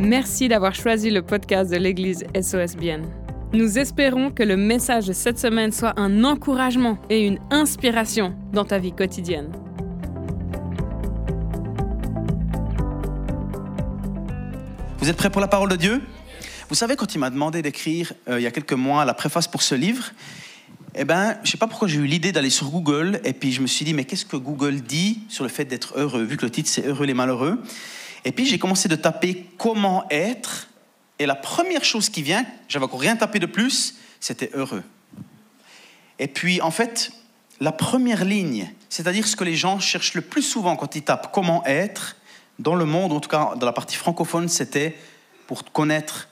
Merci d'avoir choisi le podcast de l'Église SOSBN. Nous espérons que le message de cette semaine soit un encouragement et une inspiration dans ta vie quotidienne. Vous êtes prêts pour la parole de Dieu? Vous savez, quand il m'a demandé d'écrire euh, il y a quelques mois la préface pour ce livre, eh ben, je ne sais pas pourquoi j'ai eu l'idée d'aller sur Google et puis je me suis dit, mais qu'est-ce que Google dit sur le fait d'être heureux, vu que le titre c'est Heureux les malheureux? Et puis j'ai commencé de taper comment être et la première chose qui vient, j'avais encore rien tapé de plus, c'était heureux. Et puis en fait, la première ligne, c'est-à-dire ce que les gens cherchent le plus souvent quand ils tapent comment être, dans le monde, en tout cas dans la partie francophone, c'était pour connaître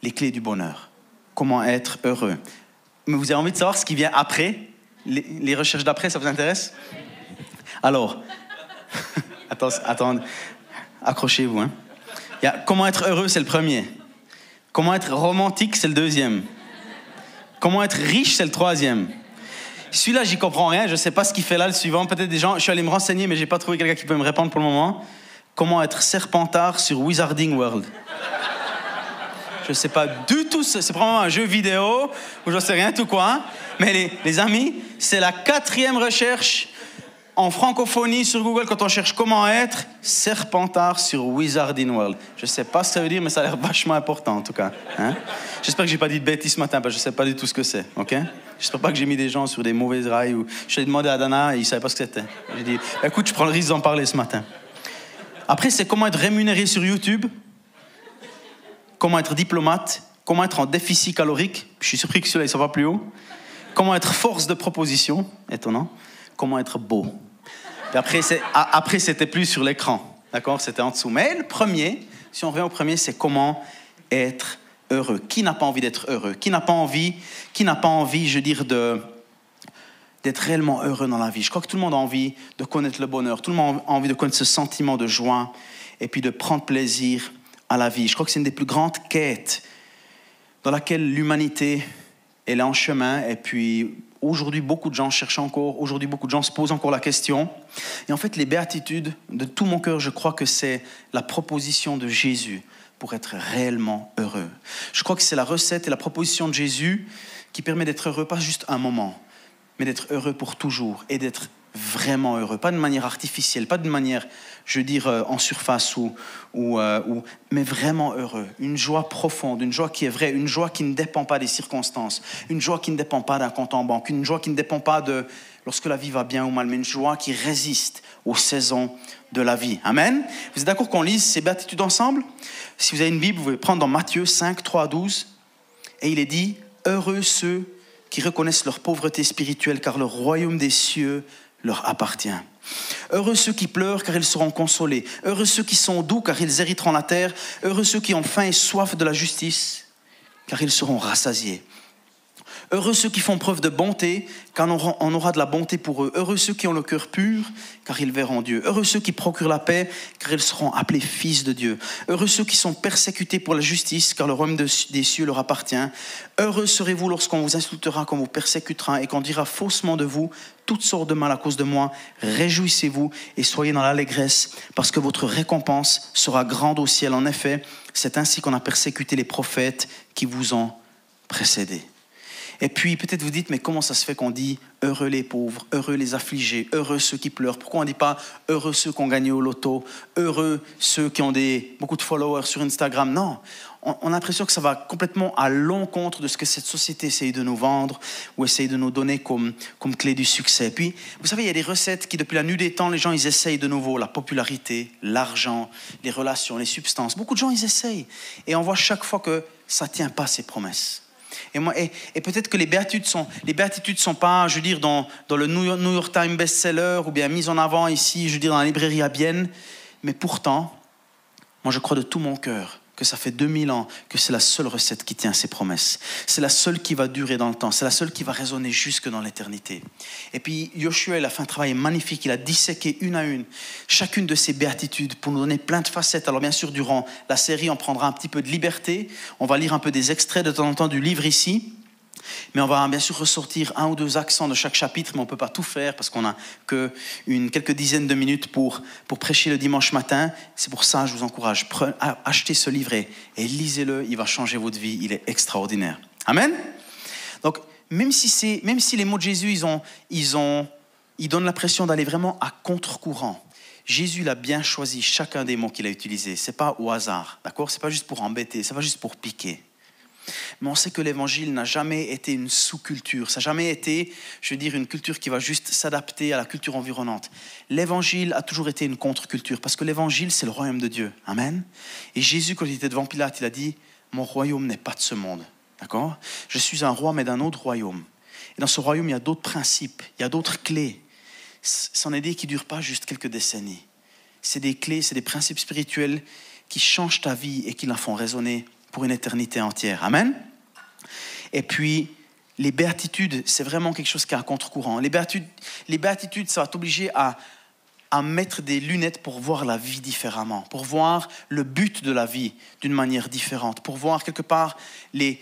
les clés du bonheur. Comment être heureux. Mais vous avez envie de savoir ce qui vient après? Les, recherches d'après, ça vous intéresse? Alors, attends, accrochez-vous. Hein. comment être heureux, c'est le premier. Comment être romantique, c'est le deuxième. Comment être riche, c'est le troisième. Celui-là, j'y comprends rien. Je ne sais pas ce qu'il fait là, le suivant. Peut-être des gens. Je suis allé me renseigner, mais j'ai pas trouvé quelqu'un qui peut me répondre pour le moment. Comment être serpentard sur Wizarding World? Je ne sais pas du tout. C'est probablement un jeu vidéo ou je ne sais rien tout quoi. Mais les, les amis, c'est la quatrième recherche en francophonie sur Google, quand on cherche comment être, Serpentard sur Wizarding World. Je sais pas ce que ça veut dire, mais ça a l'air vachement important en tout cas. Hein. J'espère que j'ai pas dit de bêtises ce matin, parce que je sais pas du tout ce que c'est. Ok? J'espère pas que j'ai mis des gens sur des mauvaises rails. Ou... Je ai demandé à Dana et il savait pas ce que c'était. J'ai dit, écoute, je prends le risque d'en parler ce matin. Après, c'est comment être rémunéré sur YouTube, comment être diplomate, comment être en déficit calorique. Je suis surpris que celui-là, il ne soit pas plus haut. Comment être force de proposition, étonnant comment être beau. après, après c'était plus sur l'écran. D'accord? C'était en dessous. Mais le premier, si on revient au premier, c'est comment être heureux. Qui n'a pas envie d'être heureux? Qui n'a pas envie, qui n'a pas envie, je veux dire, de, d'être réellement heureux dans la vie? Je crois que tout le monde a envie de connaître le bonheur. Tout le monde a envie de connaître ce sentiment de joie et puis de prendre plaisir à la vie. Je crois que c'est une des plus grandes quêtes dans laquelle l'humanité elle est en chemin et puis Aujourd'hui, beaucoup de gens cherchent encore, aujourd'hui, beaucoup de gens se posent encore la question. Et en fait, les béatitudes, de tout mon cœur, je crois que c'est la proposition de Jésus pour être réellement heureux. Je crois que c'est la recette et la proposition de Jésus qui permet d'être heureux, pas juste un moment, mais d'être heureux pour toujours et d'être vraiment heureux, pas de manière artificielle, pas de manière, je veux dire, euh, en surface, ou, euh, ou, mais vraiment heureux. Une joie profonde, une joie qui est vraie, une joie qui ne dépend pas des circonstances, une joie qui ne dépend pas d'un compte en banque, une joie qui ne dépend pas de lorsque la vie va bien ou mal, mais une joie qui résiste aux saisons de la vie. Amen. Vous êtes d'accord qu'on lise ces béatitudes ensemble? Si vous avez une Bible, vous pouvez prendre dans Matthieu 5, 3 12, et il est dit, heureux ceux qui reconnaissent leur pauvreté spirituelle, car le royaume des cieux leur appartient. Heureux ceux qui pleurent, car ils seront consolés. Heureux ceux qui sont doux, car ils hériteront la terre. Heureux ceux qui ont faim et soif de la justice, car ils seront rassasiés. Heureux ceux qui font preuve de bonté, car on aura de la bonté pour eux. Heureux ceux qui ont le cœur pur, car ils verront Dieu. Heureux ceux qui procurent la paix, car ils seront appelés fils de Dieu. Heureux ceux qui sont persécutés pour la justice, car le royaume des cieux leur appartient. Heureux serez-vous lorsqu'on vous insultera, qu'on vous persécutera et qu'on dira faussement de vous toutes sortes de mal à cause de moi. Réjouissez-vous et soyez dans l'allégresse, parce que votre récompense sera grande au ciel. En effet, c'est ainsi qu'on a persécuté les prophètes qui vous ont précédés. Et puis peut-être vous dites, mais comment ça se fait qu'on dit heureux les pauvres, heureux les affligés, heureux ceux qui pleurent Pourquoi on ne dit pas heureux ceux qui ont gagné au loto, heureux ceux qui ont des, beaucoup de followers sur Instagram Non, on, a l'impression que ça va complètement à l'encontre de ce que cette société essaye de nous vendre ou essaye de nous donner comme, comme clé du succès. Puis, vous savez, il y a des recettes qui, depuis la nuit des temps, les gens, ils essayent de nouveau la popularité, l'argent, les relations, les substances. Beaucoup de gens, ils essayent. Et on voit chaque fois que ça ne tient pas ces promesses. Et, peut-être que les béatitudes sont, les sont pas, je veux dire, dans, le New York, Times best-seller ou bien mises en avant ici, je veux dire, dans la librairie à Bienne. Mais pourtant, moi, je crois de tout mon cœur que ça fait 2000 ans que c'est la seule recette qui tient ses promesses. C'est la seule qui va durer dans le temps. C'est la seule qui va résonner jusque dans l'éternité. Et puis Yoshua, il a fait un travail magnifique. Il a disséqué une à une chacune de ces béatitudes pour nous donner plein de facettes. Alors bien sûr, durant la série, on prendra un petit peu de liberté. On va lire un peu des extraits de temps en temps du livre ici. Mais on va bien sûr ressortir un ou deux accents de chaque chapitre, mais on ne peut pas tout faire parce qu'on n'a que une, quelques dizaines de minutes pour, pour prêcher le dimanche matin. C'est pour ça je vous encourage, achetez ce livret et lisez-le, il va changer votre vie, il est extraordinaire. Amen Donc, même si, même si les mots de Jésus, ils, ont, ils, ont, ils donnent l'impression d'aller vraiment à contre-courant, Jésus l'a bien choisi chacun des mots qu'il a utilisés. Ce n'est pas au hasard, d'accord? Ce n'est pas juste pour embêter, ce n'est pas juste pour piquer. Mais on sait que l'évangile n'a jamais été une sous-culture, ça n'a jamais été, je veux dire, une culture qui va juste s'adapter à la culture environnante. L'évangile a toujours été une contre-culture, parce que l'évangile, c'est le royaume de Dieu. Amen. Et Jésus, quand il était devant Pilate, il a dit, mon royaume n'est pas de ce monde. D'accord? Je suis un roi, mais d'un autre royaume. Et dans ce royaume, il y a d'autres principes, il y a d'autres clés. C'en est des qui ne durent pas juste quelques décennies. C'est des clés, c'est des principes spirituels qui changent ta vie et qui la font résonner pour une éternité entière. Amen. Et puis, les béatitudes, c'est vraiment quelque chose qui est à contre-courant. Les béatitudes, ça va t'obliger à, à mettre des lunettes pour voir la vie différemment, pour voir le but de la vie d'une manière différente, pour voir quelque part les,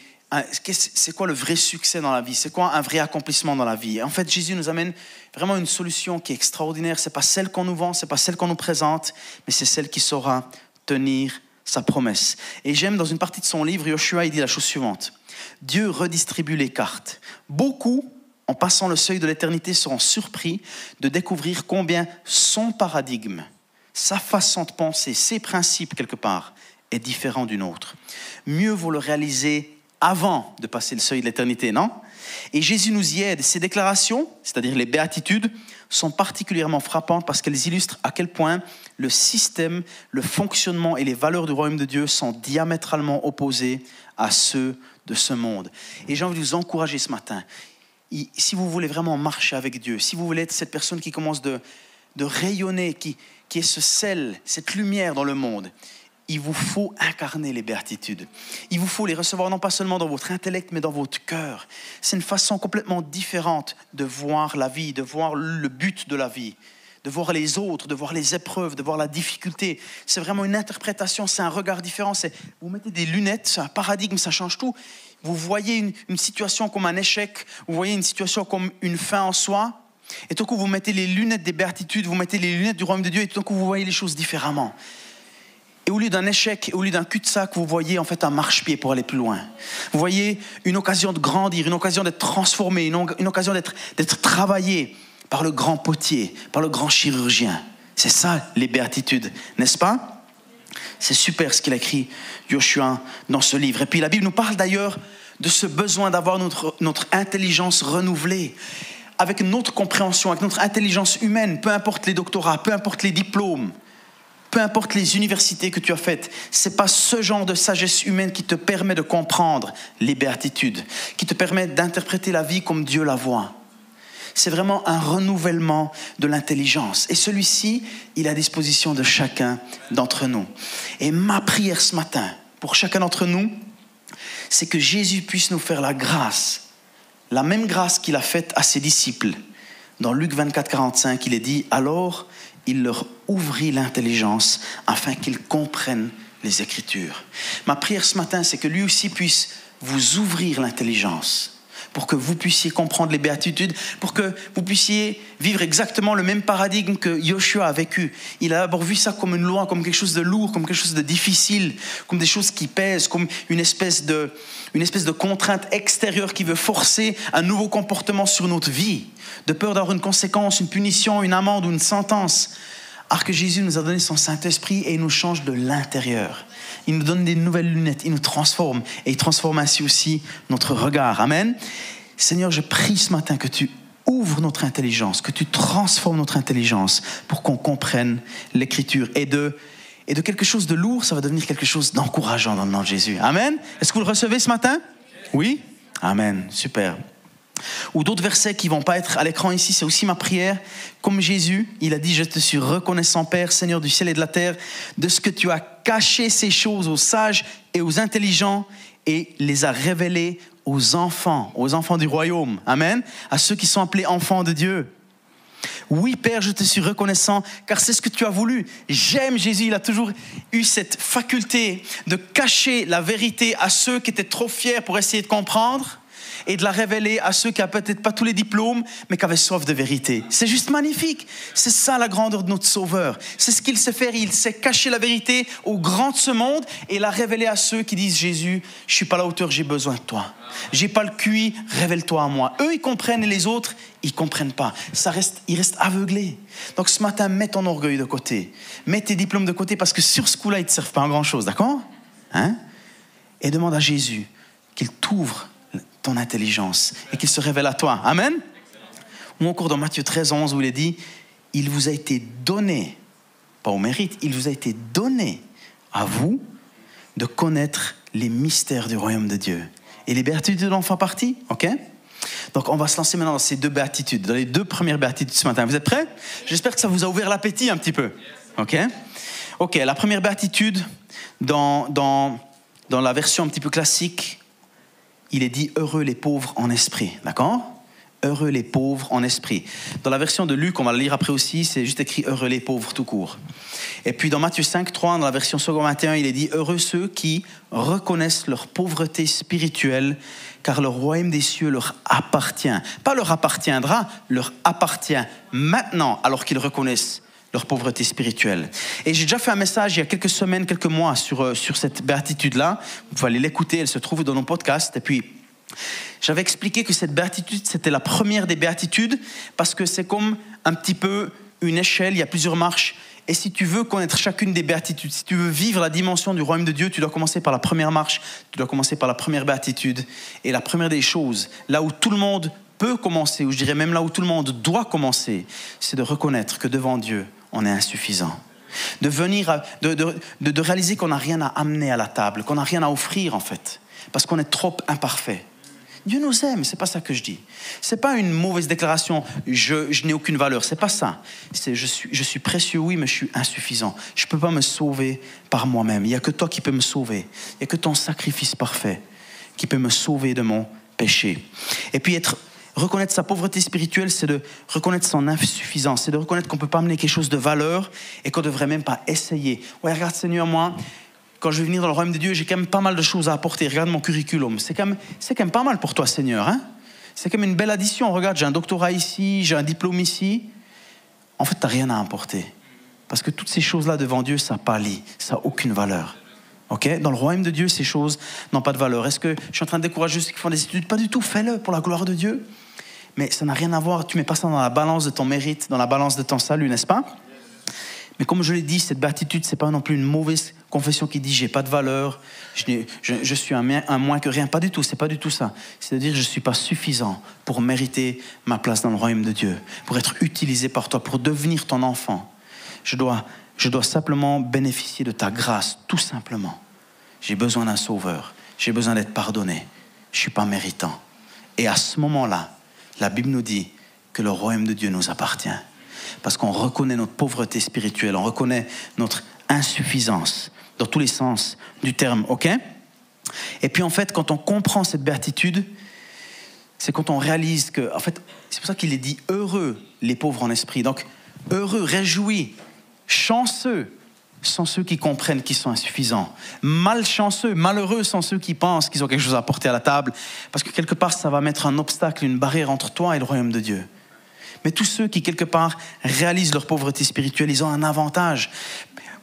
c'est quoi le vrai succès dans la vie? C'est quoi un vrai accomplissement dans la vie? En fait, Jésus nous amène vraiment une solution qui est extraordinaire. C'est pas celle qu'on nous vend, c'est pas celle qu'on nous présente, mais c'est celle qui saura tenir sa promesse. Et j'aime dans une partie de son livre, Yoshua, il dit la chose suivante. Dieu redistribue les cartes. Beaucoup, en passant le seuil de l'éternité, seront surpris de découvrir combien son paradigme, sa façon de penser, ses principes quelque part, est différent d'une autre. Mieux vaut le réaliser avant de passer le seuil de l'éternité, non? Et Jésus nous y aide. Ces déclarations, c'est-à-dire les béatitudes, sont particulièrement frappantes parce qu'elles illustrent à quel point le système, le fonctionnement et les valeurs du royaume de Dieu sont diamétralement opposés à ceux de ce monde. Et j'ai envie de vous encourager ce matin. Si vous voulez vraiment marcher avec Dieu, si vous voulez être cette personne qui commence de, de rayonner, qui, qui est ce sel, cette lumière dans le monde, il vous faut incarner les béatitudes. Il vous faut les recevoir non pas seulement dans votre intellect, mais dans votre cœur. C'est une façon complètement différente de voir la vie, de voir le but de la vie, de voir les autres, de voir les épreuves, de voir la difficulté. C'est vraiment une interprétation, c'est un regard différent. Vous mettez des lunettes, c'est un paradigme, ça change tout. Vous voyez une, une, situation comme un échec, vous voyez une situation comme une fin en soi, et tout coup vous mettez les lunettes des béatitudes, vous mettez les lunettes du royaume de Dieu, et tout coup vous voyez les choses différemment. Et au lieu d'un échec, au lieu d'un cul-de-sac, vous voyez en fait un marchepied pour aller plus loin. Vous voyez une occasion de grandir, une occasion d'être transformé, une, occasion d'être travaillé par le grand potier, par le grand chirurgien. C'est ça les béatitudes, n'est-ce pas? C'est super ce qu'il a écrit Joshua dans ce livre. Et puis la Bible nous parle d'ailleurs de ce besoin d'avoir notre, notre intelligence renouvelée avec notre compréhension, avec notre intelligence humaine, peu importe les doctorats, peu importe les diplômes peu importe les universités que tu as faites, c'est pas ce genre de sagesse humaine qui te permet de comprendre les béatitudes, qui te permet d'interpréter la vie comme Dieu la voit. C'est vraiment un renouvellement de l'intelligence. Et celui-ci, il est à disposition de chacun d'entre nous. Et ma prière ce matin, pour chacun d'entre nous, c'est que Jésus puisse nous faire la grâce, la même grâce qu'il a faite à ses disciples. Dans Luc 24, 45, il est dit, alors il leur ouvrit l'intelligence afin qu'ils comprennent les Écritures. Ma prière ce matin, c'est que lui aussi puisse vous ouvrir l'intelligence pour que vous puissiez comprendre les béatitudes, pour que vous puissiez vivre exactement le même paradigme que Yoshua a vécu. Il a d'abord vu ça comme une loi, comme quelque chose de lourd, comme quelque chose de difficile, comme des choses qui pèsent, comme une espèce de, une espèce de contrainte extérieure qui veut forcer un nouveau comportement sur notre vie, de peur d'avoir une conséquence, une punition, une amende ou une sentence. Alors que Jésus nous a donné son Saint-Esprit et il nous change de l'intérieur. Il nous donne des nouvelles lunettes, il nous transforme et il transforme ainsi aussi notre regard. Amen. Seigneur, je prie ce matin que tu ouvres notre intelligence, que tu transformes notre intelligence pour qu'on comprenne l'écriture et de quelque chose de lourd, ça va devenir quelque chose d'encourageant dans le nom de Jésus. Amen. Est-ce que vous le recevez ce matin? Oui? Amen. Super. Ou d'autres versets qui vont pas être à l'écran ici, c'est aussi ma prière. Comme Jésus, il a dit, je te suis reconnaissant, Père, Seigneur du ciel et de la terre, de ce que tu as caché ces choses aux sages et aux intelligents et les a révélées aux enfants, aux enfants du royaume. Amen. À ceux qui sont appelés enfants de Dieu. Oui, Père, je te suis reconnaissant, car c'est ce que tu as voulu. J'aime Jésus, il a toujours eu cette faculté de cacher la vérité à ceux qui étaient trop fiers pour essayer de comprendre et de la révéler à ceux qui n'avaient peut-être pas tous les diplômes, mais qui avaient soif de vérité. C'est juste magnifique. C'est ça la grandeur de notre Sauveur. C'est ce qu'il sait faire. Il sait cacher la vérité au grand de ce monde et la révéler à ceux qui disent Jésus, je suis pas à la hauteur, j'ai besoin de toi. J'ai pas le QI, révèle-toi à moi. Eux, ils comprennent et les autres, ils comprennent pas. Ça reste, ils restent aveuglés. Donc ce matin, mets ton orgueil de côté. Mets tes diplômes de côté parce que sur ce coup-là, ils te servent pas à grand chose, d'accord? Hein? Et demande à Jésus qu'il t'ouvre ton intelligence et qu'il se révèle à toi. Amen Ou encore dans Matthieu 13, 11, où il est dit, il vous a été donné, pas au mérite, il vous a été donné à vous de connaître les mystères du royaume de Dieu. Et les béatitudes en font partie, ok? Donc on va se lancer maintenant dans ces deux béatitudes, dans les deux premières béatitudes ce matin. Vous êtes prêts? J'espère que ça vous a ouvert l'appétit un petit peu. Ok? Ok, la première béatitude, dans, dans, dans la version un petit peu classique, il est dit heureux les pauvres en esprit. D'accord? Heureux les pauvres en esprit. Dans la version de Luc, on va le lire après aussi, c'est juste écrit heureux les pauvres tout court. Et puis dans Matthieu 5, 3, dans la version second 21, il est dit heureux ceux qui reconnaissent leur pauvreté spirituelle, car le royaume des cieux leur appartient. Pas leur appartiendra, leur appartient maintenant, alors qu'ils reconnaissent leur pauvreté spirituelle. Et j'ai déjà fait un message il y a quelques semaines, quelques mois sur, euh, sur cette béatitude-là. Vous pouvez aller l'écouter, elle se trouve dans nos podcasts. Et puis, j'avais expliqué que cette béatitude, c'était la première des béatitudes, parce que c'est comme un petit peu une échelle, il y a plusieurs marches. Et si tu veux connaître chacune des béatitudes, si tu veux vivre la dimension du royaume de Dieu, tu dois commencer par la première marche, tu dois commencer par la première béatitude. Et la première des choses, là où tout le monde peut commencer, ou je dirais même là où tout le monde doit commencer, c'est de reconnaître que devant Dieu, on est insuffisant. De venir, de, de, de réaliser qu'on n'a rien à amener à la table, qu'on n'a rien à offrir en fait, parce qu'on est trop imparfait. Dieu nous aime, c'est pas ça que je dis. C'est pas une mauvaise déclaration, je, je n'ai aucune valeur, c'est pas ça. C'est je suis, je suis précieux, oui, mais je suis insuffisant. Je peux pas me sauver par moi-même. Il y a que toi qui peux me sauver. Il y a que ton sacrifice parfait qui peut me sauver de mon péché. Et puis être reconnaître sa pauvreté spirituelle, c'est de reconnaître son insuffisance, c'est de reconnaître qu'on ne peut pas amener quelque chose de valeur et qu'on ne devrait même pas essayer. Ouais, regarde Seigneur, moi, quand je vais venir dans le royaume de Dieu, j'ai quand même pas mal de choses à apporter. Regarde mon curriculum. C'est quand, même, pas mal pour toi, Seigneur. Hein c'est quand même une belle addition. Regarde, j'ai un doctorat ici, j'ai un diplôme ici. En fait, tu n'as rien à apporter. Parce que toutes ces choses-là devant Dieu, ça pâlit, ça n'a aucune valeur. ok? Dans le royaume de Dieu, ces choses n'ont pas de valeur. Est-ce que je suis en train de décourager ceux qui font des études? Pas du tout, fais-le pour la gloire de Dieu. Mais ça n'a rien à voir, tu mets pas ça dans la balance de ton mérite, dans la balance de ton salut, n'est-ce pas? Mais comme je l'ai dit, cette béatitude, c'est pas non plus une mauvaise confession qui dit j'ai pas de valeur, je, suis un, moins que rien. Pas du tout, c'est pas du tout ça. C'est de dire je suis pas suffisant pour mériter ma place dans le royaume de Dieu, pour être utilisé par toi, pour devenir ton enfant. Je dois, je dois simplement bénéficier de ta grâce, tout simplement. J'ai besoin d'un sauveur, j'ai besoin d'être pardonné. Je suis pas méritant. Et à ce moment-là, la Bible nous dit que le royaume de Dieu nous appartient parce qu'on reconnaît notre pauvreté spirituelle, on reconnaît notre insuffisance dans tous les sens du terme, ok? Et puis en fait, quand on comprend cette béatitude, c'est quand on réalise que, en fait, c'est pour ça qu'il est dit heureux les pauvres en esprit. Donc, heureux, réjouis, chanceux sont ceux qui comprennent qu'ils sont insuffisants. Malchanceux, malheureux sont ceux qui pensent qu'ils ont quelque chose à apporter à la table, parce que quelque part, ça va mettre un obstacle, une barrière entre toi et le royaume de Dieu. Mais tous ceux qui, quelque part, réalisent leur pauvreté spirituelle, ils ont un avantage.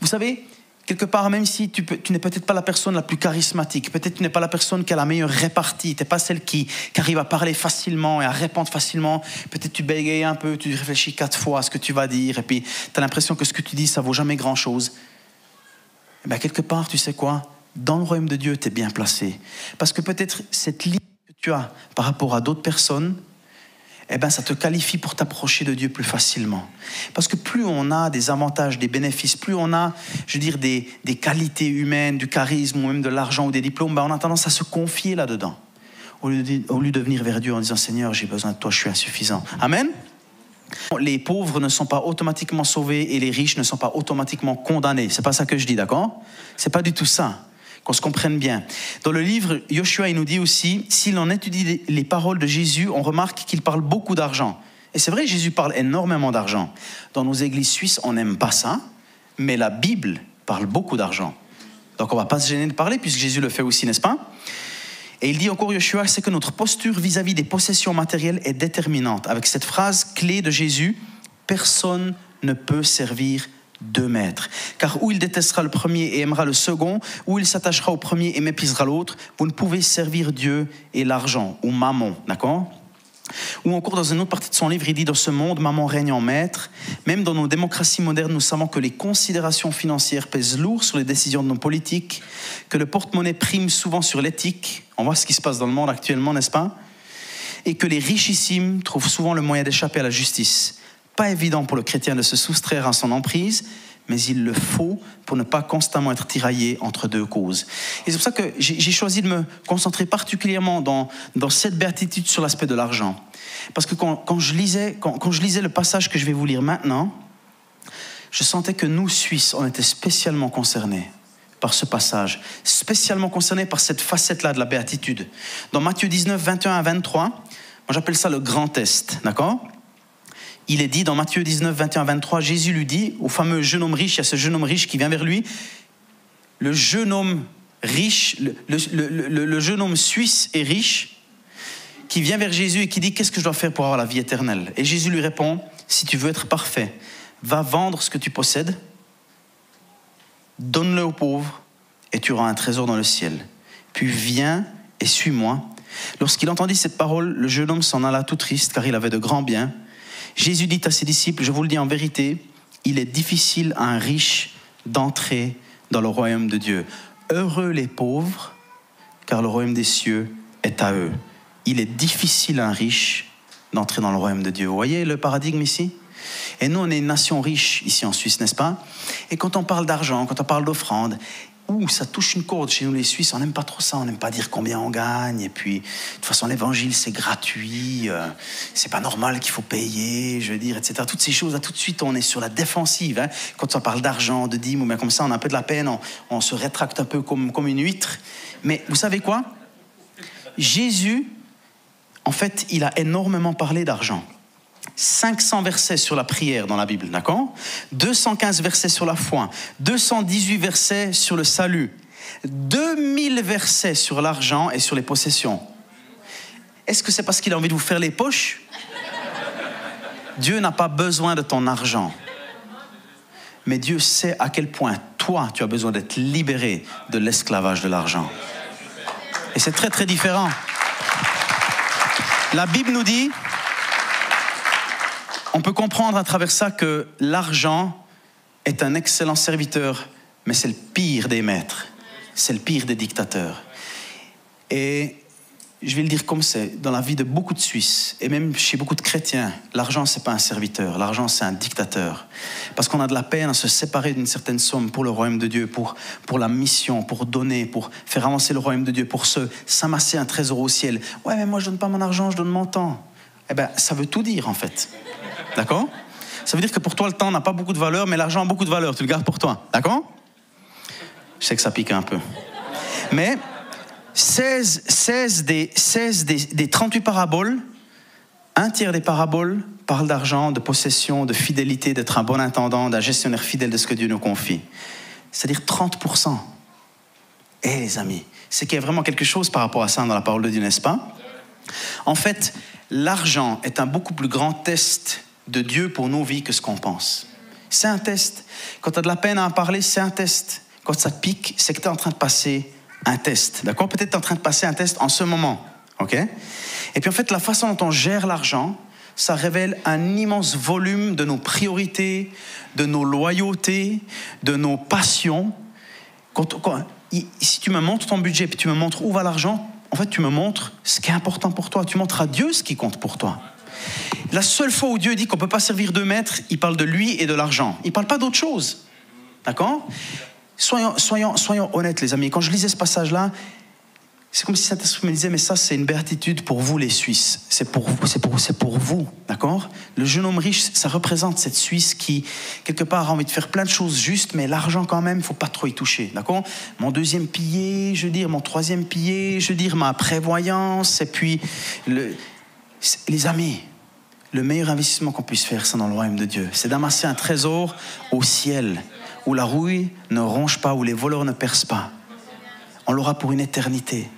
Vous savez, quelque part, même si tu, n'es peut-être pas la personne la plus charismatique, peut-être tu n'es pas la personne qui a la meilleure répartie, tu n'es pas celle qui, arrive à parler facilement et à répondre facilement, peut-être tu bégayes un peu, tu réfléchis quatre fois à ce que tu vas dire, et puis tu as l'impression que ce que tu dis, ça vaut jamais grand-chose. Eh bien, quelque part, tu sais quoi? Dans le royaume de Dieu, tu es bien placé. Parce que peut-être cette ligne que tu as par rapport à d'autres personnes, eh ben, ça te qualifie pour t'approcher de Dieu plus facilement. Parce que plus on a des avantages, des bénéfices, plus on a, je veux dire, des, des qualités humaines, du charisme ou même de l'argent ou des diplômes, ben, on a tendance à se confier là-dedans. Au lieu, de, au lieu de venir vers Dieu en disant Seigneur, j'ai besoin de toi, je suis insuffisant. Amen. Les pauvres ne sont pas automatiquement sauvés et les riches ne sont pas automatiquement condamnés. C'est pas ça que je dis, d'accord? C'est pas du tout ça qu'on se comprenne bien. Dans le livre, Joshua, il nous dit aussi, si l'on étudie les paroles de Jésus, on remarque qu'il parle beaucoup d'argent. Et c'est vrai, Jésus parle énormément d'argent. Dans nos églises suisses, on n'aime pas ça, mais la Bible parle beaucoup d'argent. Donc on ne va pas se gêner de parler, puisque Jésus le fait aussi, n'est-ce pas? Et il dit encore, Yeshua, c'est que notre posture vis-à-vis des possessions matérielles est déterminante. Avec cette phrase clé de Jésus, personne ne peut servir deux maîtres. Car où il détestera le premier et aimera le second, ou il s'attachera au premier et méprisera l'autre, vous ne pouvez servir Dieu et l'argent, ou mammon, d'accord? Ou encore dans une autre partie de son livre, il dit Dans ce monde, maman règne en maître. Même dans nos démocraties modernes, nous savons que les considérations financières pèsent lourd sur les décisions de nos politiques, que le porte-monnaie prime souvent sur l'éthique. On voit ce qui se passe dans le monde actuellement, n'est-ce pas? Et que les richissimes trouvent souvent le moyen d'échapper à la justice. Pas évident pour le chrétien de se soustraire à son emprise, mais il le faut pour ne pas constamment être tiraillé entre deux causes. Et c'est pour ça que j'ai choisi de me concentrer particulièrement dans, cette béatitude sur l'aspect de l'argent. Parce que quand, je lisais, quand je lisais le passage que je vais vous lire maintenant, je sentais que nous, Suisses, on était spécialement concernés par ce passage, spécialement concernés par cette facette-là de la béatitude. Dans Matthieu 19, 21 à 23, moi j'appelle ça le grand test, d'accord? Il est dit dans Matthieu 19, 21, 23, Jésus lui dit au fameux jeune homme riche, il y a ce jeune homme riche qui vient vers lui, le jeune homme riche, le, jeune homme suisse et riche, qui vient vers Jésus et qui dit, qu'est-ce que je dois faire pour avoir la vie éternelle? Et Jésus lui répond, si tu veux être parfait, va vendre ce que tu possèdes, donne-le aux pauvres, et tu auras un trésor dans le ciel. Puis viens et suis-moi. Lorsqu'il entendit cette parole, le jeune homme s'en alla tout triste, car il avait de grands biens. Jésus dit à ses disciples, je vous le dis en vérité, il est difficile à un riche d'entrer dans le royaume de Dieu. Heureux les pauvres, car le royaume des cieux est à eux. Il est difficile à un riche d'entrer dans le royaume de Dieu. Vous voyez le paradigme ici? Et nous, on est une nation riche ici en Suisse, n'est-ce pas? Et quand on parle d'argent, quand on parle d'offrande, ouh, ça touche une corde chez nous les Suisses, on n'aime pas trop ça, on n'aime pas dire combien on gagne, et puis de toute façon l'évangile c'est gratuit, euh, c'est pas normal qu'il faut payer, je veux dire, etc. Toutes ces choses, là tout de suite on est sur la défensive. Hein. Quand on parle d'argent, de dîmes ou bien comme ça, on a un peu de la peine, on, se rétracte un peu comme, comme une huître. Mais vous savez quoi? Jésus, en fait, il a énormément parlé d'argent. 500 versets sur la prière dans la Bible, d'accord? 215 versets sur la foi, 218 versets sur le salut, 2000 versets sur l'argent et sur les possessions. Est-ce que c'est parce qu'il a envie de vous faire les poches? Dieu n'a pas besoin de ton argent. Mais Dieu sait à quel point toi, tu as besoin d'être libéré de l'esclavage de l'argent. Et c'est très très différent. La Bible nous dit, on peut comprendre à travers ça que l'argent est un excellent serviteur, mais c'est le pire des maîtres, c'est le pire des dictateurs. Et je vais le dire comme c'est, dans la vie de beaucoup de Suisses, et même chez beaucoup de chrétiens, l'argent, c'est pas un serviteur, l'argent, c'est un dictateur. Parce qu'on a de la peine à se séparer d'une certaine somme pour le royaume de Dieu, pour, pour la mission, pour donner, pour faire avancer le royaume de Dieu, pour se s'amasser un trésor au ciel. Ouais, mais moi, je donne pas mon argent, je donne mon temps. Eh bien, ça veut tout dire, en fait. D'accord? Ça veut dire que pour toi, le temps n'a pas beaucoup de valeur, mais l'argent a beaucoup de valeur. Tu le gardes pour toi. D'accord? Je sais que ça pique un peu. Mais 16, 16, des, 16 des, 38 paraboles, un tiers des paraboles parlent d'argent, de possession, de fidélité, d'être un bon intendant, d'un gestionnaire fidèle de ce que Dieu nous confie. C'est-à-dire 30%. Eh les amis, c'est qu'il y a vraiment quelque chose par rapport à ça dans la parole de Dieu, n'est-ce pas? En fait, l'argent est un beaucoup plus grand test de Dieu pour nos vies que ce qu'on pense. C'est un test. Quand tu as de la peine à en parler, c'est un test. Quand ça pique, c'est que tu es en train de passer un test. D'accord? Peut-être tu es en train de passer un test en ce moment. OK? Et puis en fait, la façon dont on gère l'argent, ça révèle un immense volume de nos priorités, de nos loyautés, de nos passions. si tu me montres ton budget, puis tu me montres où va l'argent, en fait, tu me montres ce qui est important pour toi. Tu montres à Dieu ce qui compte pour toi. La seule fois où Dieu dit qu'on ne peut pas servir deux maîtres, il parle de lui et de l'argent. Il ne parle pas d'autre chose. D'accord? Soyons, soyons, soyons honnêtes, les amis. Quand je lisais ce passage-là, c'est comme si Saint-Esprit me disait, mais ça, c'est une béatitude pour vous, les Suisses. C'est pour vous, c'est pour, c'est pour vous, d'accord? Le jeune homme riche, ça représente cette Suisse qui, quelque part, a envie de faire plein de choses justes, mais l'argent, quand même, faut pas trop y toucher, d'accord? Mon deuxième pilier, je veux dire, mon troisième pilier, je veux dire, ma prévoyance, et puis, le, les amis, le meilleur investissement qu'on puisse faire, c'est dans le royaume de Dieu. C'est d'amasser un trésor au ciel, où la rouille ne ronge pas, où les voleurs ne percent pas. On l'aura pour une éternité.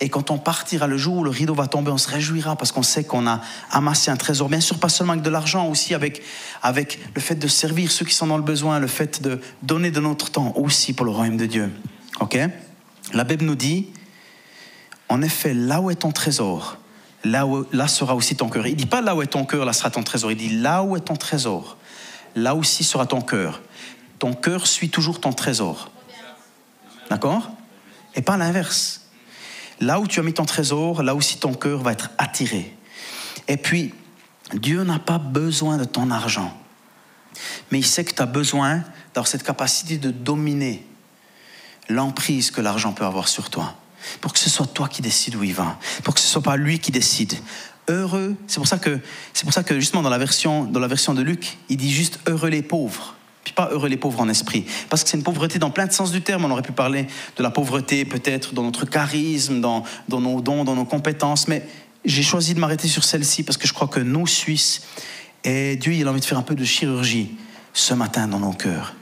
Et quand on partira le jour où le rideau va tomber, on se réjouira parce qu'on sait qu'on a amassé un trésor. Bien sûr, pas seulement avec de l'argent, aussi avec, avec le fait de servir ceux qui sont dans le besoin, le fait de donner de notre temps aussi pour le royaume de Dieu. Ok? La Bible nous dit, en effet, là où est ton trésor, là, là sera aussi ton cœur. Il dit pas là où est ton cœur, là sera ton trésor. Il dit là où est ton trésor, là aussi sera ton cœur. Ton cœur suit toujours ton trésor. D'accord? Et pas l'inverse. Là où tu as mis ton trésor, là aussi ton cœur va être attiré. Et puis, Dieu n'a pas besoin de ton argent. Mais il sait que tu as besoin d'avoir cette capacité de dominer l'emprise que l'argent peut avoir sur toi. Pour que ce soit toi qui décides où il va. Pour que ce soit pas lui qui décide. Heureux, c'est pour ça que, c'est pour ça que justement dans la, version, dans la version de Luc, il dit juste heureux les pauvres puis pas heureux les pauvres en esprit. Parce que c'est une pauvreté dans plein de sens du terme. On aurait pu parler de la pauvreté peut-être dans notre charisme, dans, dans nos dons, dans nos compétences. Mais j'ai choisi de m'arrêter sur celle-ci parce que je crois que nous, Suisses, et Dieu, il a envie de faire un peu de chirurgie ce matin dans nos cœurs.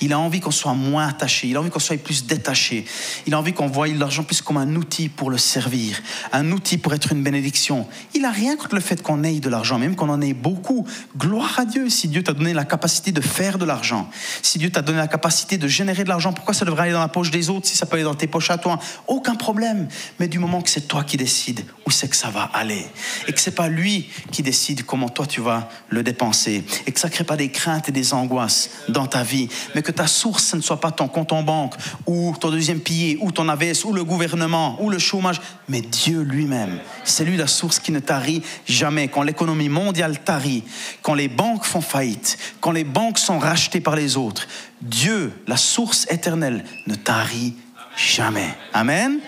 Il a envie qu'on soit moins attaché, il a envie qu'on soit plus détaché, il a envie qu'on voie l'argent plus comme un outil pour le servir, un outil pour être une bénédiction. Il n'a rien contre le fait qu'on ait de l'argent, même qu'on en ait beaucoup. Gloire à Dieu si Dieu t'a donné la capacité de faire de l'argent, si Dieu t'a donné la capacité de générer de l'argent, pourquoi ça devrait aller dans la poche des autres si ça peut aller dans tes poches à toi? Aucun problème. Mais du moment que c'est toi qui décides où c'est que ça va aller, et que c'est pas lui qui décide comment toi tu vas le dépenser, et que ça crée pas des craintes et des angoisses dans ta vie, mais que ta source, ce ne soit pas ton compte en banque, ou ton deuxième pilier, ou ton AVS, ou le gouvernement, ou le chômage, mais Dieu lui-même. C'est lui la source qui ne tarit jamais. Quand l'économie mondiale tarit, quand les banques font faillite, quand les banques sont rachetées par les autres, Dieu, la source éternelle, ne tarit jamais. Amen.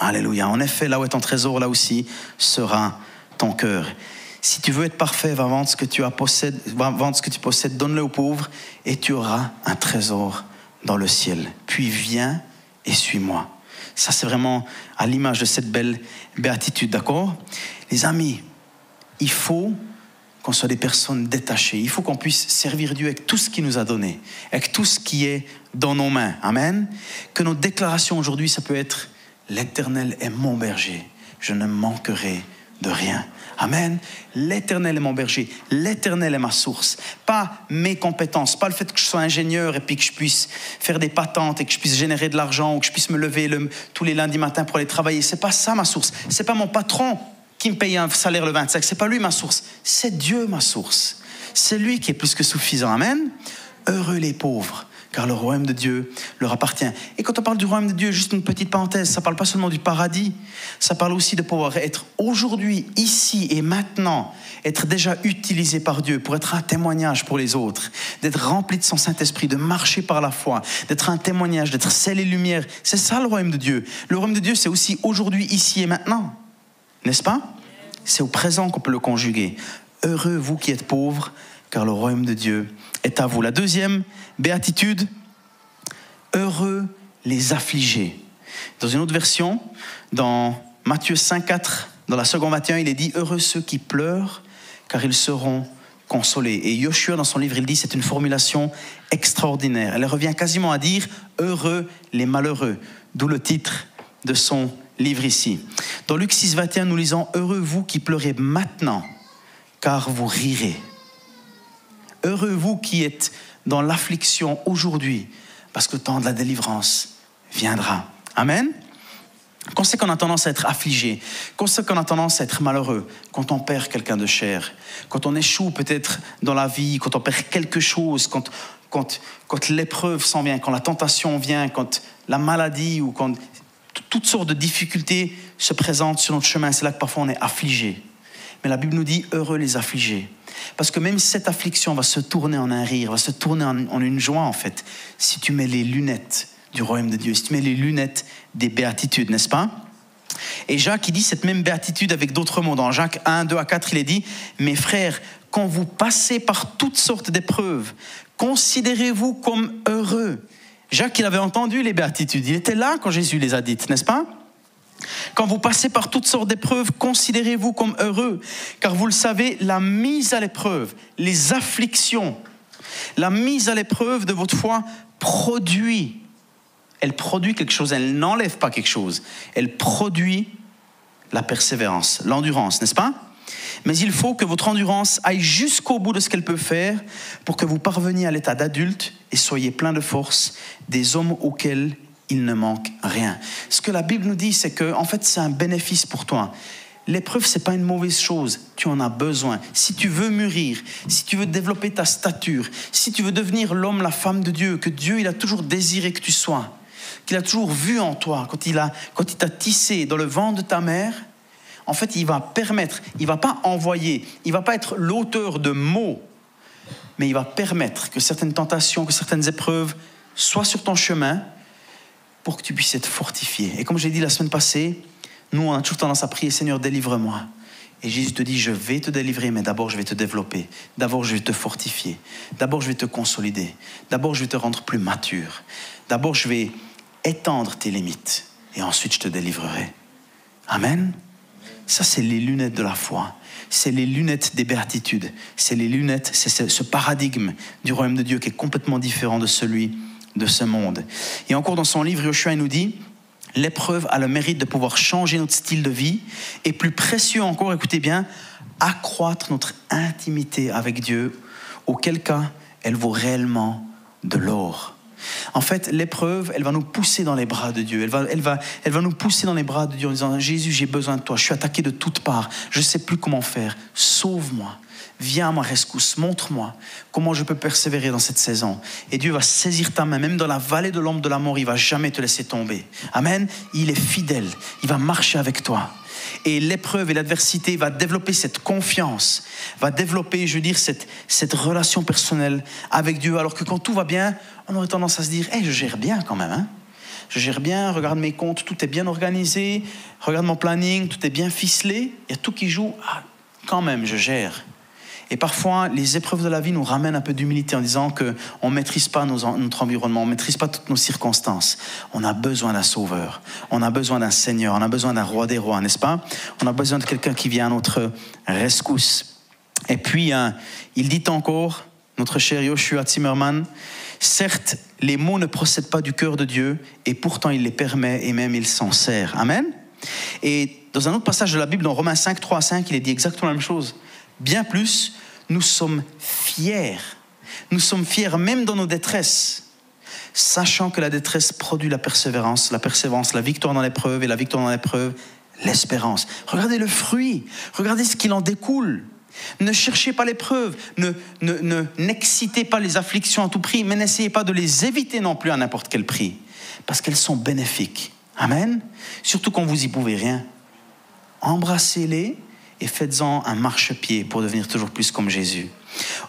Alléluia. En effet, là où est ton trésor, là aussi sera ton cœur. Si tu veux être parfait, va vendre ce que tu, as possède, va vendre ce que tu possèdes, donne-le aux pauvres, et tu auras un trésor dans le ciel. Puis viens et suis-moi. Ça, c'est vraiment à l'image de cette belle béatitude, d'accord? Les amis, il faut qu'on soit des personnes détachées. Il faut qu'on puisse servir Dieu avec tout ce qu'il nous a donné, avec tout ce qui est dans nos mains. Amen. Que nos déclarations aujourd'hui, ça peut être L'Éternel est mon berger, je ne manquerai de rien. Amen. L'éternel est mon berger. L'éternel est ma source. Pas mes compétences. Pas le fait que je sois ingénieur et puis que je puisse faire des patentes et que je puisse générer de l'argent ou que je puisse me lever tous les lundis matins pour aller travailler. C'est pas ça ma source. C'est pas mon patron qui me paye un salaire le 25. C'est pas lui ma source. C'est Dieu ma source. C'est lui qui est plus que suffisant. Amen. Heureux les pauvres car le royaume de Dieu leur appartient. Et quand on parle du royaume de Dieu, juste une petite parenthèse, ça ne parle pas seulement du paradis, ça parle aussi de pouvoir être aujourd'hui, ici et maintenant, être déjà utilisé par Dieu pour être un témoignage pour les autres, d'être rempli de son Saint-Esprit, de marcher par la foi, d'être un témoignage, d'être sel et lumière. C'est ça le royaume de Dieu. Le royaume de Dieu, c'est aussi aujourd'hui, ici et maintenant. N'est-ce pas? C'est au présent qu'on peut le conjuguer. Heureux vous qui êtes pauvres, car le royaume de Dieu est à vous. La deuxième béatitude, heureux les affligés. Dans une autre version, dans Matthieu 5, 4, dans la seconde 21, il est dit heureux ceux qui pleurent, car ils seront consolés. Et Yoshua, dans son livre, il dit c'est une formulation extraordinaire. Elle revient quasiment à dire heureux les malheureux, d'où le titre de son livre ici. Dans Luc 6, 21, nous lisons heureux vous qui pleurez maintenant, car vous rirez. Heureux vous qui êtes dans l'affliction aujourd'hui, parce que le temps de la délivrance viendra. Amen. Quand c'est qu'on a tendance à être affligé, quand c'est qu'on a tendance à être malheureux, quand on perd quelqu'un de cher, quand on échoue peut-être dans la vie, quand on perd quelque chose, quand, quand, quand l'épreuve s'en vient, quand la tentation vient, quand la maladie ou quand toutes sortes de difficultés se présentent sur notre chemin, c'est là que parfois on est affligé. Mais la Bible nous dit heureux les affligés. Parce que même cette affliction va se tourner en un rire, va se tourner en, une joie en fait, si tu mets les lunettes du royaume de Dieu, si tu mets les lunettes des béatitudes, n'est-ce pas? Et Jacques, il dit cette même béatitude avec d'autres mots. Dans Jacques 1, 2 à 4, il est dit, mes frères, quand vous passez par toutes sortes d'épreuves, considérez-vous comme heureux. Jacques, il avait entendu les béatitudes, il était là quand Jésus les a dites, n'est-ce pas? Quand vous passez par toutes sortes d'épreuves, considérez-vous comme heureux, car vous le savez, la mise à l'épreuve, les afflictions, la mise à l'épreuve de votre foi produit elle produit quelque chose, elle n'enlève pas quelque chose. Elle produit la persévérance, l'endurance, n'est-ce pas? Mais il faut que votre endurance aille jusqu'au bout de ce qu'elle peut faire pour que vous parveniez à l'état d'adulte et soyez plein de force, des hommes auxquels il ne manque rien. Ce que la Bible nous dit, c'est que en fait, c'est un bénéfice pour toi. L'épreuve, c'est pas une mauvaise chose. Tu en as besoin. Si tu veux mûrir, si tu veux développer ta stature, si tu veux devenir l'homme, la femme de Dieu, que Dieu, il a toujours désiré que tu sois, qu'il a toujours vu en toi, quand il a, quand il t'a tissé dans le ventre de ta mère, en fait, il va permettre, il va pas envoyer, il va pas être l'auteur de mots, mais il va permettre que certaines tentations, que certaines épreuves soient sur ton chemin pour que tu puisses être fortifié. Et comme j'ai dit la semaine passée, nous, on a toujours tendance à prier, Seigneur, délivre-moi. Et Jésus te dit, je vais te délivrer, mais d'abord je vais te développer. D'abord je vais te fortifier. D'abord je vais te consolider. D'abord je vais te rendre plus mature. D'abord je vais étendre tes limites. Et ensuite je te délivrerai. Amen. Ça, c'est les lunettes de la foi. C'est les lunettes des béatitudes. C'est les lunettes, c'est ce paradigme du royaume de Dieu qui est complètement différent de celui de ce monde. Et encore dans son livre, Yoshua nous dit, l'épreuve a le mérite de pouvoir changer notre style de vie et plus précieux encore, écoutez bien, accroître notre intimité avec Dieu, auquel cas elle vaut réellement de l'or. En fait, l'épreuve, elle va nous pousser dans les bras de Dieu. Elle va, elle, va, elle va nous pousser dans les bras de Dieu en disant, Jésus, j'ai besoin de toi, je suis attaqué de toutes parts, je ne sais plus comment faire, sauve-moi. Viens à ma rescousse, montre-moi comment je peux persévérer dans cette saison. Et Dieu va saisir ta main, même dans la vallée de l'ombre de la mort, il va jamais te laisser tomber. Amen. Il est fidèle, il va marcher avec toi. Et l'épreuve et l'adversité va développer cette confiance, va développer, je veux dire, cette, cette relation personnelle avec Dieu. Alors que quand tout va bien, on aurait tendance à se dire, hey, je gère bien quand même. Hein je gère bien, regarde mes comptes, tout est bien organisé, regarde mon planning, tout est bien ficelé, il y a tout qui joue. Ah, quand même, je gère. Et parfois, les épreuves de la vie nous ramènent un peu d'humilité en disant qu'on ne maîtrise pas notre environnement, on maîtrise pas toutes nos circonstances. On a besoin d'un sauveur, on a besoin d'un Seigneur, on a besoin d'un roi des rois, n'est-ce pas? On a besoin de quelqu'un qui vient à notre rescousse. Et puis, hein, il dit encore, notre cher Joshua Zimmerman, certes, les mots ne procèdent pas du cœur de Dieu, et pourtant il les permet et même il s'en sert. Amen? Et dans un autre passage de la Bible, dans Romains 5, 3 à 5, il est dit exactement la même chose. Bien plus, nous sommes fiers. Nous sommes fiers même dans nos détresses, sachant que la détresse produit la persévérance, la persévérance, la victoire dans l'épreuve, et la victoire dans l'épreuve, l'espérance. Regardez le fruit, regardez ce qu'il en découle. Ne cherchez pas l'épreuve, ne, ne, n'excitez pas les afflictions à tout prix, mais n'essayez pas de les éviter non plus à n'importe quel prix, parce qu'elles sont bénéfiques. Amen. Surtout quand vous y pouvez rien. Embrassez-les et faites-en un marchepied pour devenir toujours plus comme Jésus.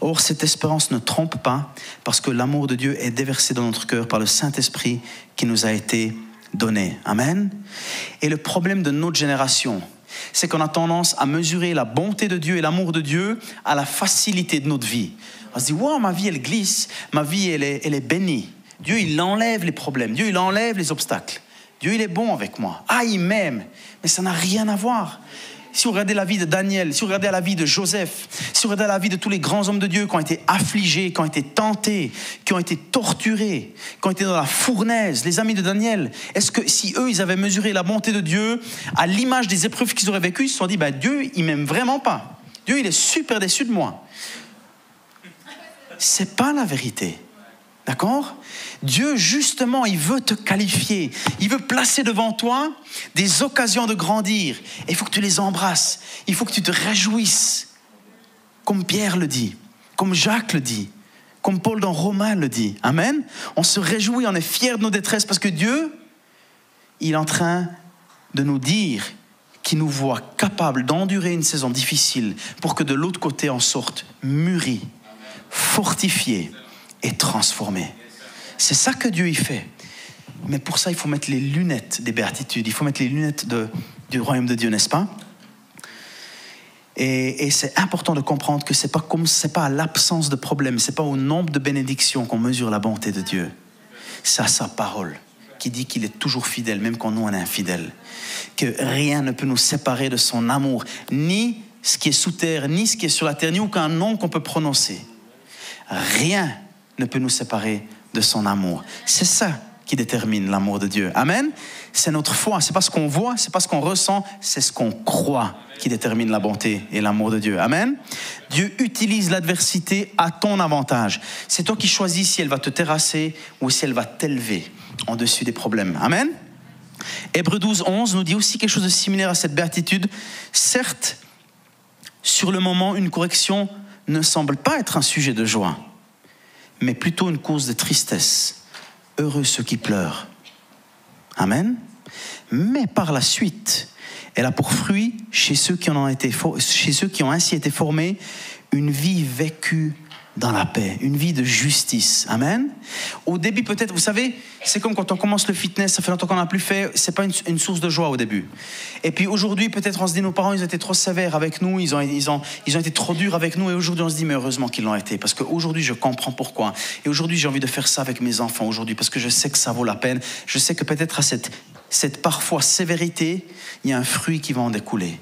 Or, cette espérance ne trompe pas parce que l'amour de Dieu est déversé dans notre cœur par le Saint-Esprit qui nous a été donné. Amen. Et le problème de notre génération, c'est qu'on a tendance à mesurer la bonté de Dieu et l'amour de Dieu à la facilité de notre vie. On se dit, wow, ma vie, elle glisse, ma vie, elle est, elle est bénie. Dieu, il enlève les problèmes, Dieu, il enlève les obstacles. Dieu, il est bon avec moi. Ah, il m'aime. Mais ça n'a rien à voir si vous regardez la vie de Daniel, si vous regardez la vie de Joseph, si vous regardez la vie de tous les grands hommes de Dieu qui ont été affligés, qui ont été tentés, qui ont été torturés, qui ont été dans la fournaise, les amis de Daniel, est-ce que si eux, ils avaient mesuré la bonté de Dieu à l'image des épreuves qu'ils auraient vécues, ils se sont dit, ben, Dieu, il m'aime vraiment pas. Dieu, il est super déçu de moi. C'est pas la vérité. D'accord? Dieu, justement, il veut te qualifier. Il veut placer devant toi des occasions de grandir. Il faut que tu les embrasses. Il faut que tu te réjouisses. Comme Pierre le dit, comme Jacques le dit, comme Paul dans Romains le dit. Amen. On se réjouit, on est fiers de nos détresses parce que Dieu, il est en train de nous dire qu'il nous voit capables d'endurer une saison difficile pour que de l'autre côté on sorte mûri, fortifié et transformé. C'est ça que Dieu y fait. Mais pour ça, il faut mettre les lunettes des béatitudes, il faut mettre les lunettes du royaume de Dieu, n'est-ce pas? Et, c'est important de comprendre que c'est pas pas à l'absence de problèmes, c'est pas au nombre de bénédictions qu'on mesure la bonté de Dieu. C'est à sa parole qui dit qu'il est toujours fidèle, même quand nous on est infidèles. Que rien ne peut nous séparer de son amour, ni ce qui est sous terre, ni ce qui est sur la terre, ni aucun nom qu'on peut prononcer. Rien ne peut nous séparer de son amour. C'est ça qui détermine l'amour de Dieu. Amen. C'est notre foi, c'est pas ce qu'on voit, c'est pas ce qu'on ressent, c'est ce qu'on croit qui détermine la bonté et l'amour de Dieu. Amen. Dieu utilise l'adversité à ton avantage. C'est toi qui choisis si elle va te terrasser ou si elle va t'élever en dessus des problèmes. Amen. Hébreu 12, 11 nous dit aussi quelque chose de similaire à cette béatitude. Certes, sur le moment, une correction ne semble pas être un sujet de joie, mais plutôt une cause de tristesse. Heureux ceux qui pleurent. Amen. Mais par la suite, elle a pour fruit, chez ceux qui, en ont, été, chez ceux qui ont ainsi été formés, une vie vécue dans la paix, une vie de justice. Amen. Au début, peut-être, vous savez, c'est comme quand on commence le fitness, ça fait longtemps qu'on n'a plus fait, c'est pas une, source de joie au début. Et puis aujourd'hui, peut-être on se dit, nos parents, ils été trop sévères avec nous, ils ont, ils ont, ils ont été trop durs avec nous, et aujourd'hui on se dit, mais heureusement qu'ils l'ont été, parce qu'aujourd'hui je comprends pourquoi. Et aujourd'hui j'ai envie de faire ça avec mes enfants aujourd'hui, parce que je sais que ça vaut la peine. Je sais que peut-être à cette, cette parfois sévérité, il y a un fruit qui va en découler.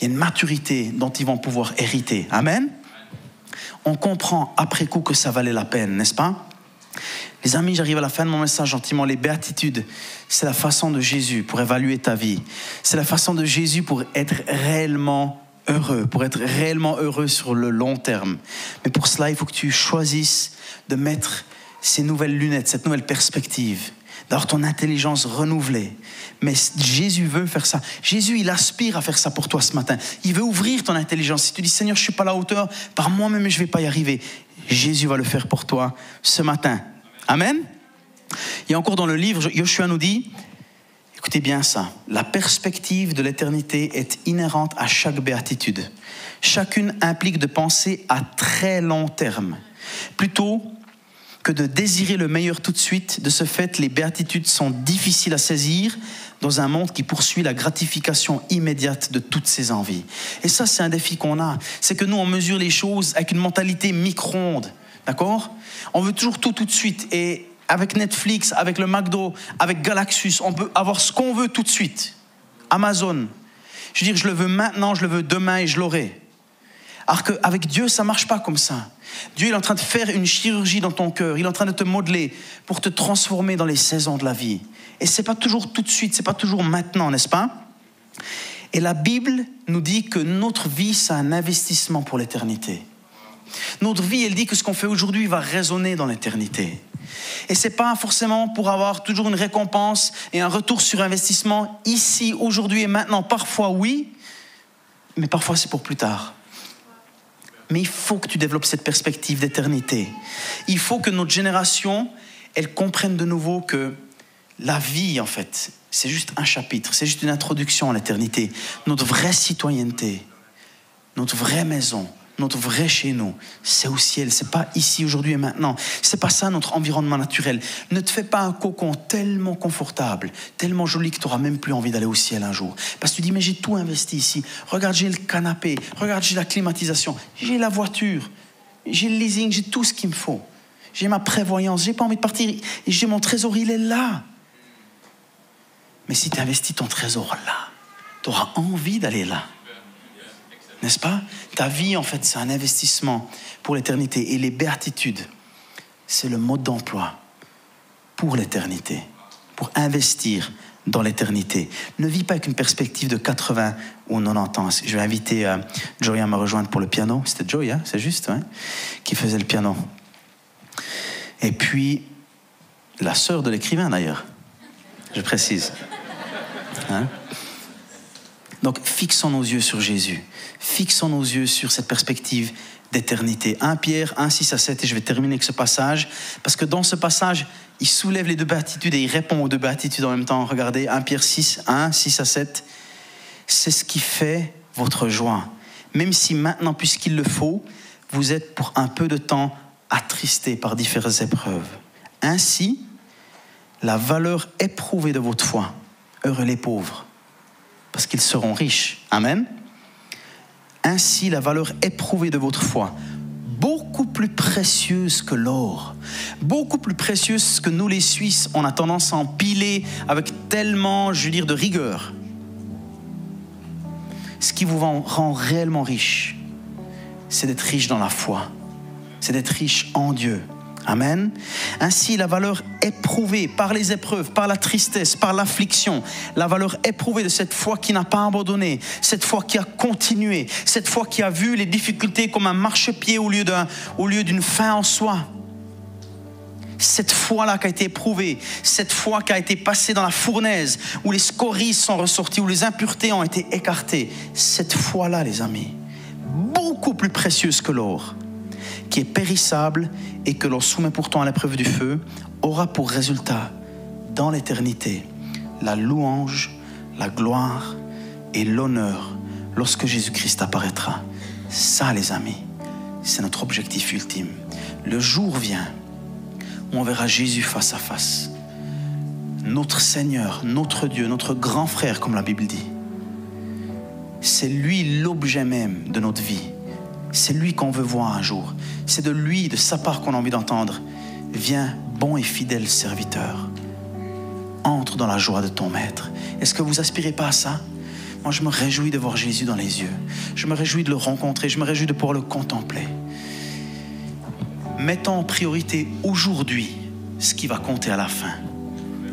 Il y a une maturité dont ils vont pouvoir hériter. Amen on comprend après coup que ça valait la peine, n'est-ce pas? Les amis, j'arrive à la fin de mon message gentiment. Les béatitudes, c'est la façon de Jésus pour évaluer ta vie. C'est la façon de Jésus pour être réellement heureux, pour être réellement heureux sur le long terme. Mais pour cela, il faut que tu choisisses de mettre ces nouvelles lunettes, cette nouvelle perspective d'avoir ton intelligence renouvelée. Mais Jésus veut faire ça. Jésus, il aspire à faire ça pour toi ce matin. Il veut ouvrir ton intelligence. Si tu dis, Seigneur, je ne suis pas à la hauteur, par moi-même, je ne vais pas y arriver. Jésus va le faire pour toi ce matin. Amen. Et encore dans le livre, Yoshua nous dit, écoutez bien ça, la perspective de l'éternité est inhérente à chaque béatitude. Chacune implique de penser à très long terme. Plutôt que de désirer le meilleur tout de suite. De ce fait, les béatitudes sont difficiles à saisir dans un monde qui poursuit la gratification immédiate de toutes ses envies. Et ça, c'est un défi qu'on a. C'est que nous, on mesure les choses avec une mentalité micro-ondes. D'accord? On veut toujours tout tout de suite. Et avec Netflix, avec le McDo, avec Galaxus, on peut avoir ce qu'on veut tout de suite. Amazon. Je veux dire, je le veux maintenant, je le veux demain et je l'aurai. Alors qu'avec Dieu, ça marche pas comme ça. Dieu est en train de faire une chirurgie dans ton cœur. Il est en train de te modeler pour te transformer dans les saisons de la vie. Et c'est pas toujours tout de suite, c'est pas toujours maintenant, n'est-ce pas? Et la Bible nous dit que notre vie, c'est un investissement pour l'éternité. Notre vie, elle dit que ce qu'on fait aujourd'hui va résonner dans l'éternité. Et c'est pas forcément pour avoir toujours une récompense et un retour sur investissement ici, aujourd'hui et maintenant. Parfois oui, mais parfois c'est pour plus tard. Mais il faut que tu développes cette perspective d'éternité. Il faut que notre génération, elle comprenne de nouveau que la vie, en fait, c'est juste un chapitre, c'est juste une introduction à l'éternité. Notre vraie citoyenneté, notre vraie maison, notre vrai chez nous, c'est au ciel, c'est pas ici, aujourd'hui et maintenant. C'est pas ça notre environnement naturel. Ne te fais pas un cocon tellement confortable, tellement joli que tu n'auras même plus envie d'aller au ciel un jour. Parce que tu dis, mais j'ai tout investi ici. Regarde, j'ai le canapé, regarde, j'ai la climatisation, j'ai la voiture, j'ai le leasing, j'ai tout ce qu'il me faut. J'ai ma prévoyance, j'ai pas envie de partir, j'ai mon trésor, il est là. Mais si tu investis ton trésor là, tu auras envie d'aller là. N'est-ce pas? Ta vie, en fait, c'est un investissement pour l'éternité. Et les béatitudes, c'est le mode d'emploi pour l'éternité, pour investir dans l'éternité. Ne vis pas avec une perspective de 80 ou 90 ans. Je vais inviter euh, à me rejoindre pour le piano. C'était Joey, hein? C'est juste, hein? Qui faisait le piano. Et puis, la sœur de l'écrivain d'ailleurs, je précise. Hein? Donc fixons nos yeux sur Jésus, fixons nos yeux sur cette perspective d'éternité. 1 Pierre 1, 6 à 7, et je vais terminer avec ce passage, parce que dans ce passage, il soulève les deux béatitudes et il répond aux deux béatitudes en même temps. Regardez, 1 Pierre 6, 1, 6 à 7, c'est ce qui fait votre joie. Même si maintenant, puisqu'il le faut, vous êtes pour un peu de temps attristés par différentes épreuves. Ainsi, la valeur éprouvée de votre foi, heureux les pauvres, parce qu'ils seront riches. Amen. Ainsi, la valeur éprouvée de votre foi, beaucoup plus précieuse que l'or, beaucoup plus précieuse que nous les Suisses, on a tendance à empiler avec tellement, je veux dire, de rigueur. Ce qui vous rend réellement riche, c'est d'être riche dans la foi, c'est d'être riche en Dieu. Amen. Ainsi, la valeur éprouvée par les épreuves, par la tristesse, par l'affliction, la valeur éprouvée de cette foi qui n'a pas abandonné, cette foi qui a continué, cette foi qui a vu les difficultés comme un marchepied au lieu d'une fin en soi. Cette foi-là qui a été éprouvée, cette foi qui a été passée dans la fournaise, où les scories sont ressorties, où les impuretés ont été écartées, cette foi-là, les amis, beaucoup plus précieuse que l'or, qui est périssable et que l'on soumet pourtant à l'épreuve du feu, aura pour résultat, dans l'éternité, la louange, la gloire et l'honneur lorsque Jésus-Christ apparaîtra. Ça, les amis, c'est notre objectif ultime. Le jour vient où on verra Jésus face à face. Notre Seigneur, notre Dieu, notre grand frère, comme la Bible dit. C'est lui l'objet même de notre vie. C'est lui qu'on veut voir un jour. C'est de lui, de sa part qu'on a envie d'entendre. Viens, bon et fidèle serviteur. Entre dans la joie de ton maître. Est-ce que vous aspirez pas à ça? Moi, je me réjouis de voir Jésus dans les yeux. Je me réjouis de le rencontrer. Je me réjouis de pouvoir le contempler. Mettons en priorité aujourd'hui ce qui va compter à la fin.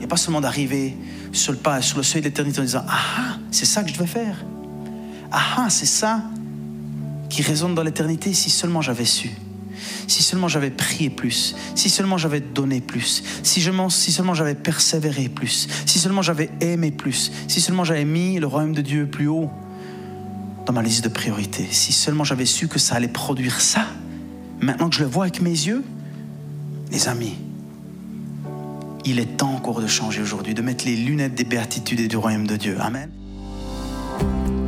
Et pas seulement d'arriver sur le pas, sur le seuil d'éternité en disant Ah, c'est ça que je devais faire. Ah, c'est ça qui résonne dans l'éternité si seulement j'avais su. Si seulement j'avais prié plus, si seulement j'avais donné plus, si, si seulement j'avais persévéré plus, si seulement j'avais aimé plus, si seulement j'avais mis le royaume de Dieu plus haut dans ma liste de priorités, si seulement j'avais su que ça allait produire ça, maintenant que je le vois avec mes yeux, les amis, il est temps encore de changer aujourd'hui, de mettre les lunettes des béatitudes et du royaume de Dieu. Amen.